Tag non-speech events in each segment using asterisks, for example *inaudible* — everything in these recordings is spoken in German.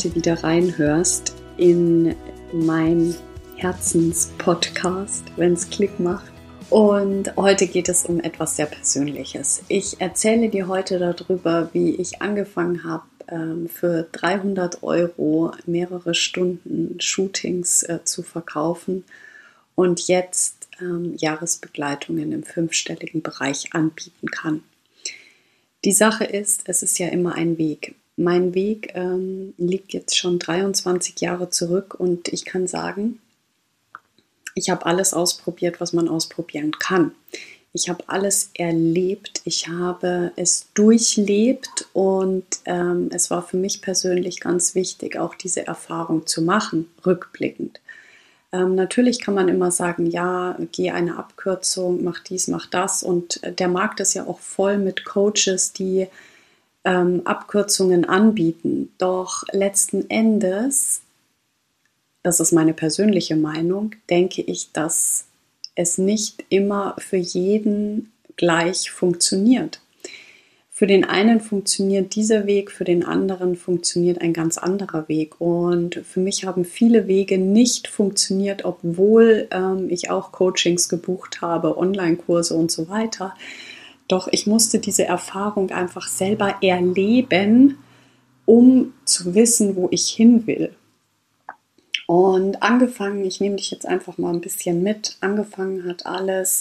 Bitte wieder reinhörst in mein Herzenspodcast, wenn es Klick macht. Und heute geht es um etwas sehr Persönliches. Ich erzähle dir heute darüber, wie ich angefangen habe, ähm, für 300 Euro mehrere Stunden Shootings äh, zu verkaufen und jetzt ähm, Jahresbegleitungen im fünfstelligen Bereich anbieten kann. Die Sache ist, es ist ja immer ein Weg. Mein Weg ähm, liegt jetzt schon 23 Jahre zurück und ich kann sagen, ich habe alles ausprobiert, was man ausprobieren kann. Ich habe alles erlebt, ich habe es durchlebt und ähm, es war für mich persönlich ganz wichtig, auch diese Erfahrung zu machen, rückblickend. Ähm, natürlich kann man immer sagen, ja, geh eine Abkürzung, mach dies, mach das. Und der Markt ist ja auch voll mit Coaches, die ähm, Abkürzungen anbieten. Doch letzten Endes das ist meine persönliche Meinung, denke ich, dass es nicht immer für jeden gleich funktioniert. Für den einen funktioniert dieser Weg, für den anderen funktioniert ein ganz anderer Weg. Und für mich haben viele Wege nicht funktioniert, obwohl ähm, ich auch Coachings gebucht habe, Online-Kurse und so weiter. Doch ich musste diese Erfahrung einfach selber erleben, um zu wissen, wo ich hin will. Und angefangen, ich nehme dich jetzt einfach mal ein bisschen mit, angefangen hat alles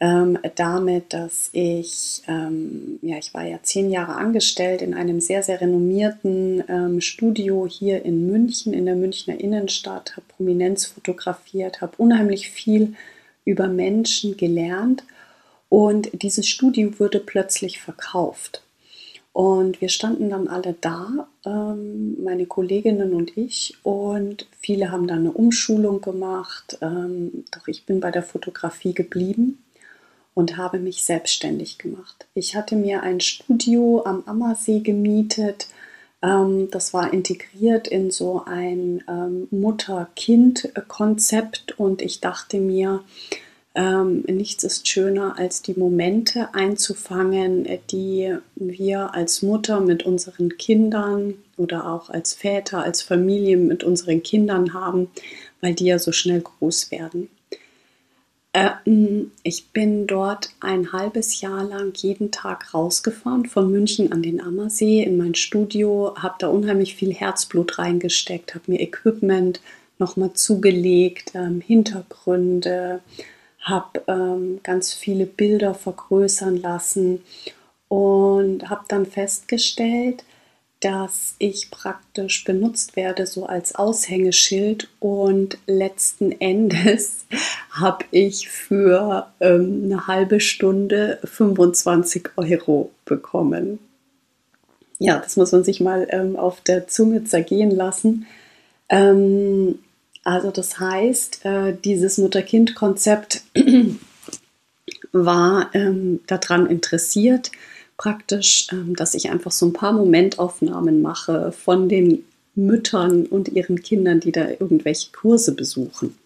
ähm, damit, dass ich, ähm, ja, ich war ja zehn Jahre angestellt in einem sehr, sehr renommierten ähm, Studio hier in München, in der Münchner Innenstadt, habe Prominenz fotografiert, habe unheimlich viel über Menschen gelernt und dieses Studio wurde plötzlich verkauft. Und wir standen dann alle da, ähm, meine Kolleginnen und ich, und viele haben dann eine Umschulung gemacht. Ähm, doch ich bin bei der Fotografie geblieben und habe mich selbstständig gemacht. Ich hatte mir ein Studio am Ammersee gemietet. Ähm, das war integriert in so ein Mutter-Kind-Konzept und ich dachte mir, ähm, nichts ist schöner, als die Momente einzufangen, die wir als Mutter mit unseren Kindern oder auch als Väter, als Familie mit unseren Kindern haben, weil die ja so schnell groß werden. Äh, ich bin dort ein halbes Jahr lang jeden Tag rausgefahren, von München an den Ammersee in mein Studio, habe da unheimlich viel Herzblut reingesteckt, habe mir Equipment nochmal zugelegt, ähm, Hintergründe, habe ähm, ganz viele Bilder vergrößern lassen und habe dann festgestellt, dass ich praktisch benutzt werde so als Aushängeschild und letzten Endes *laughs* habe ich für ähm, eine halbe Stunde 25 Euro bekommen. Ja, das muss man sich mal ähm, auf der Zunge zergehen lassen. Ähm, also das heißt, äh, dieses Mutter-Kind-Konzept *clears throat* war ähm, daran interessiert, praktisch, ähm, dass ich einfach so ein paar Momentaufnahmen mache von den Müttern und ihren Kindern, die da irgendwelche Kurse besuchen.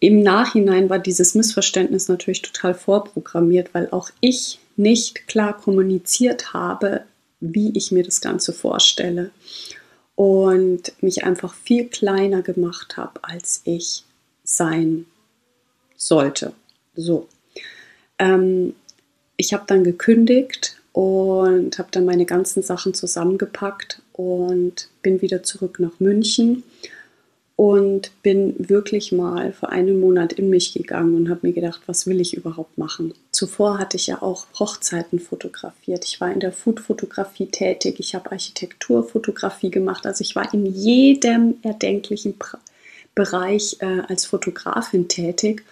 Im Nachhinein war dieses Missverständnis natürlich total vorprogrammiert, weil auch ich nicht klar kommuniziert habe, wie ich mir das Ganze vorstelle und mich einfach viel kleiner gemacht habe, als ich sein sollte. So. Ähm, ich habe dann gekündigt und habe dann meine ganzen Sachen zusammengepackt und bin wieder zurück nach München und bin wirklich mal für einen Monat in mich gegangen und habe mir gedacht, was will ich überhaupt machen? Zuvor hatte ich ja auch Hochzeiten fotografiert. Ich war in der Foodfotografie tätig. Ich habe Architekturfotografie gemacht. Also ich war in jedem erdenklichen Bereich äh, als Fotografin tätig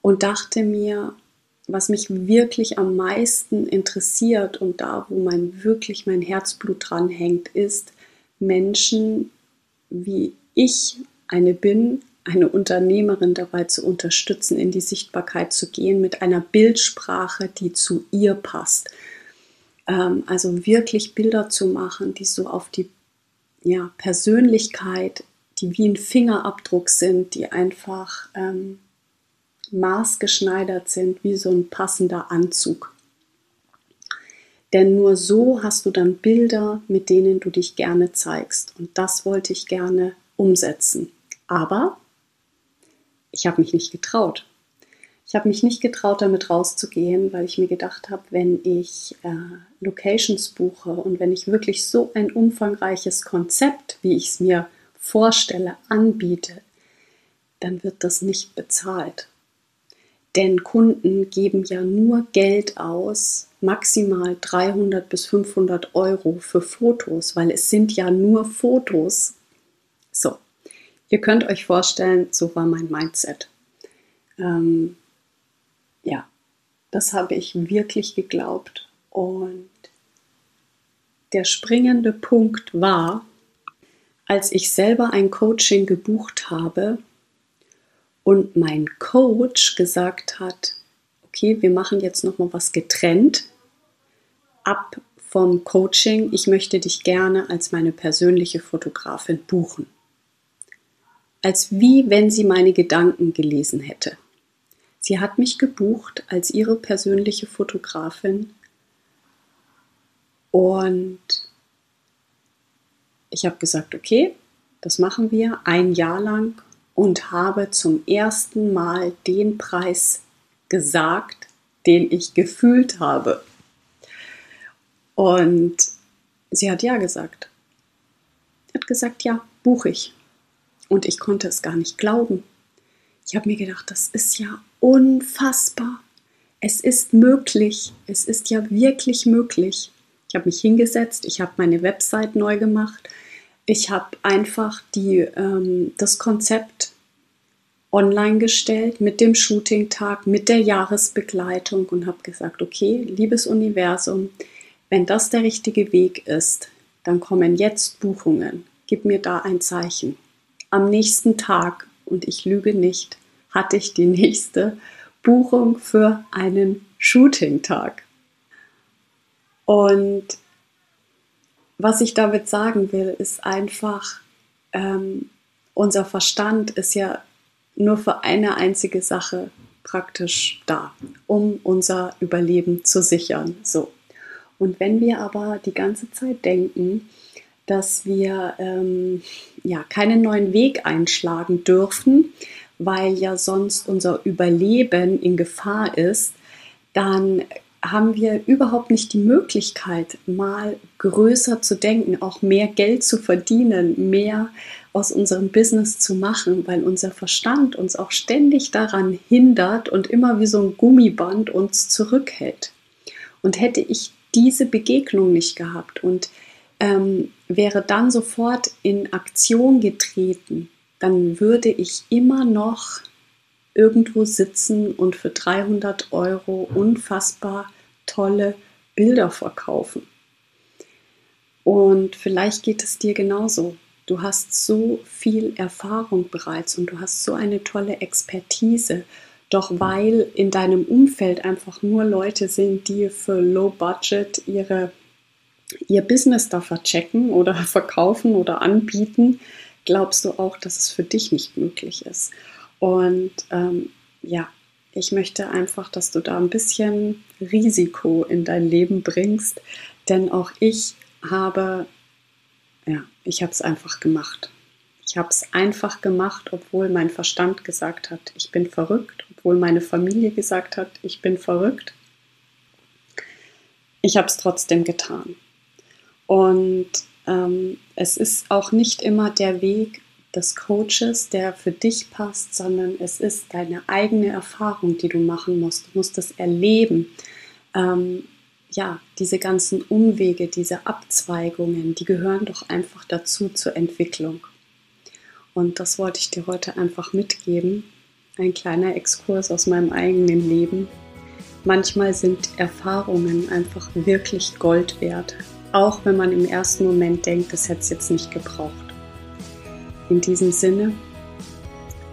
und dachte mir, was mich wirklich am meisten interessiert und da, wo mein wirklich mein Herzblut dran hängt, ist Menschen wie ich eine bin, eine Unternehmerin dabei zu unterstützen, in die Sichtbarkeit zu gehen mit einer Bildsprache, die zu ihr passt. Ähm, also wirklich Bilder zu machen, die so auf die ja, Persönlichkeit, die wie ein Fingerabdruck sind, die einfach ähm, maßgeschneidert sind, wie so ein passender Anzug. Denn nur so hast du dann Bilder, mit denen du dich gerne zeigst. Und das wollte ich gerne umsetzen. Aber ich habe mich nicht getraut. Ich habe mich nicht getraut, damit rauszugehen, weil ich mir gedacht habe, wenn ich äh, Locations buche und wenn ich wirklich so ein umfangreiches Konzept, wie ich es mir vorstelle, anbiete, dann wird das nicht bezahlt. Denn Kunden geben ja nur Geld aus, maximal 300 bis 500 Euro für Fotos, weil es sind ja nur Fotos. So, ihr könnt euch vorstellen, so war mein Mindset. Ähm, ja, das habe ich wirklich geglaubt. Und der springende Punkt war, als ich selber ein Coaching gebucht habe und mein Coach gesagt hat, okay, wir machen jetzt noch mal was getrennt ab vom Coaching. Ich möchte dich gerne als meine persönliche Fotografin buchen. Als wie wenn sie meine Gedanken gelesen hätte. Sie hat mich gebucht als ihre persönliche Fotografin und ich habe gesagt, okay, das machen wir ein Jahr lang und habe zum ersten Mal den Preis gesagt, den ich gefühlt habe. Und sie hat ja gesagt. Sie hat gesagt, ja, buche ich. Und ich konnte es gar nicht glauben. Ich habe mir gedacht, das ist ja unfassbar. Es ist möglich. Es ist ja wirklich möglich. Ich habe mich hingesetzt, ich habe meine Website neu gemacht. Ich habe einfach die, ähm, das Konzept online gestellt mit dem Shooting-Tag, mit der Jahresbegleitung und habe gesagt, okay, liebes Universum, wenn das der richtige Weg ist, dann kommen jetzt Buchungen. Gib mir da ein Zeichen. Am nächsten Tag, und ich lüge nicht, hatte ich die nächste Buchung für einen Shooting-Tag. Und was ich damit sagen will, ist einfach, ähm, unser Verstand ist ja nur für eine einzige Sache praktisch da, um unser Überleben zu sichern. So. Und wenn wir aber die ganze Zeit denken, dass wir ähm, ja keinen neuen Weg einschlagen dürfen, weil ja sonst unser Überleben in Gefahr ist, dann haben wir überhaupt nicht die Möglichkeit, mal größer zu denken, auch mehr Geld zu verdienen, mehr aus unserem Business zu machen, weil unser Verstand uns auch ständig daran hindert und immer wie so ein Gummiband uns zurückhält. Und hätte ich diese Begegnung nicht gehabt und ähm, wäre dann sofort in Aktion getreten, dann würde ich immer noch irgendwo sitzen und für 300 Euro unfassbar tolle Bilder verkaufen. Und vielleicht geht es dir genauso. Du hast so viel Erfahrung bereits und du hast so eine tolle Expertise. Doch weil in deinem Umfeld einfach nur Leute sind, die für Low Budget ihre, ihr Business da verchecken oder *laughs* verkaufen oder anbieten, glaubst du auch, dass es für dich nicht möglich ist. Und ähm, ja, ich möchte einfach, dass du da ein bisschen Risiko in dein Leben bringst, denn auch ich habe, ja, ich habe es einfach gemacht. Ich habe es einfach gemacht, obwohl mein Verstand gesagt hat, ich bin verrückt, obwohl meine Familie gesagt hat, ich bin verrückt. Ich habe es trotzdem getan. Und ähm, es ist auch nicht immer der Weg des Coaches, der für dich passt, sondern es ist deine eigene Erfahrung, die du machen musst. Du musst es erleben. Ähm, ja, diese ganzen Umwege, diese Abzweigungen, die gehören doch einfach dazu zur Entwicklung. Und das wollte ich dir heute einfach mitgeben. Ein kleiner Exkurs aus meinem eigenen Leben. Manchmal sind Erfahrungen einfach wirklich Gold wert, auch wenn man im ersten Moment denkt, das hätte es jetzt nicht gebraucht. In diesem Sinne,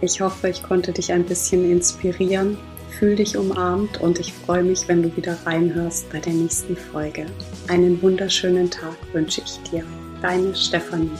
ich hoffe, ich konnte dich ein bisschen inspirieren. Fühl dich umarmt und ich freue mich, wenn du wieder reinhörst bei der nächsten Folge. Einen wunderschönen Tag wünsche ich dir. Deine Stefanie.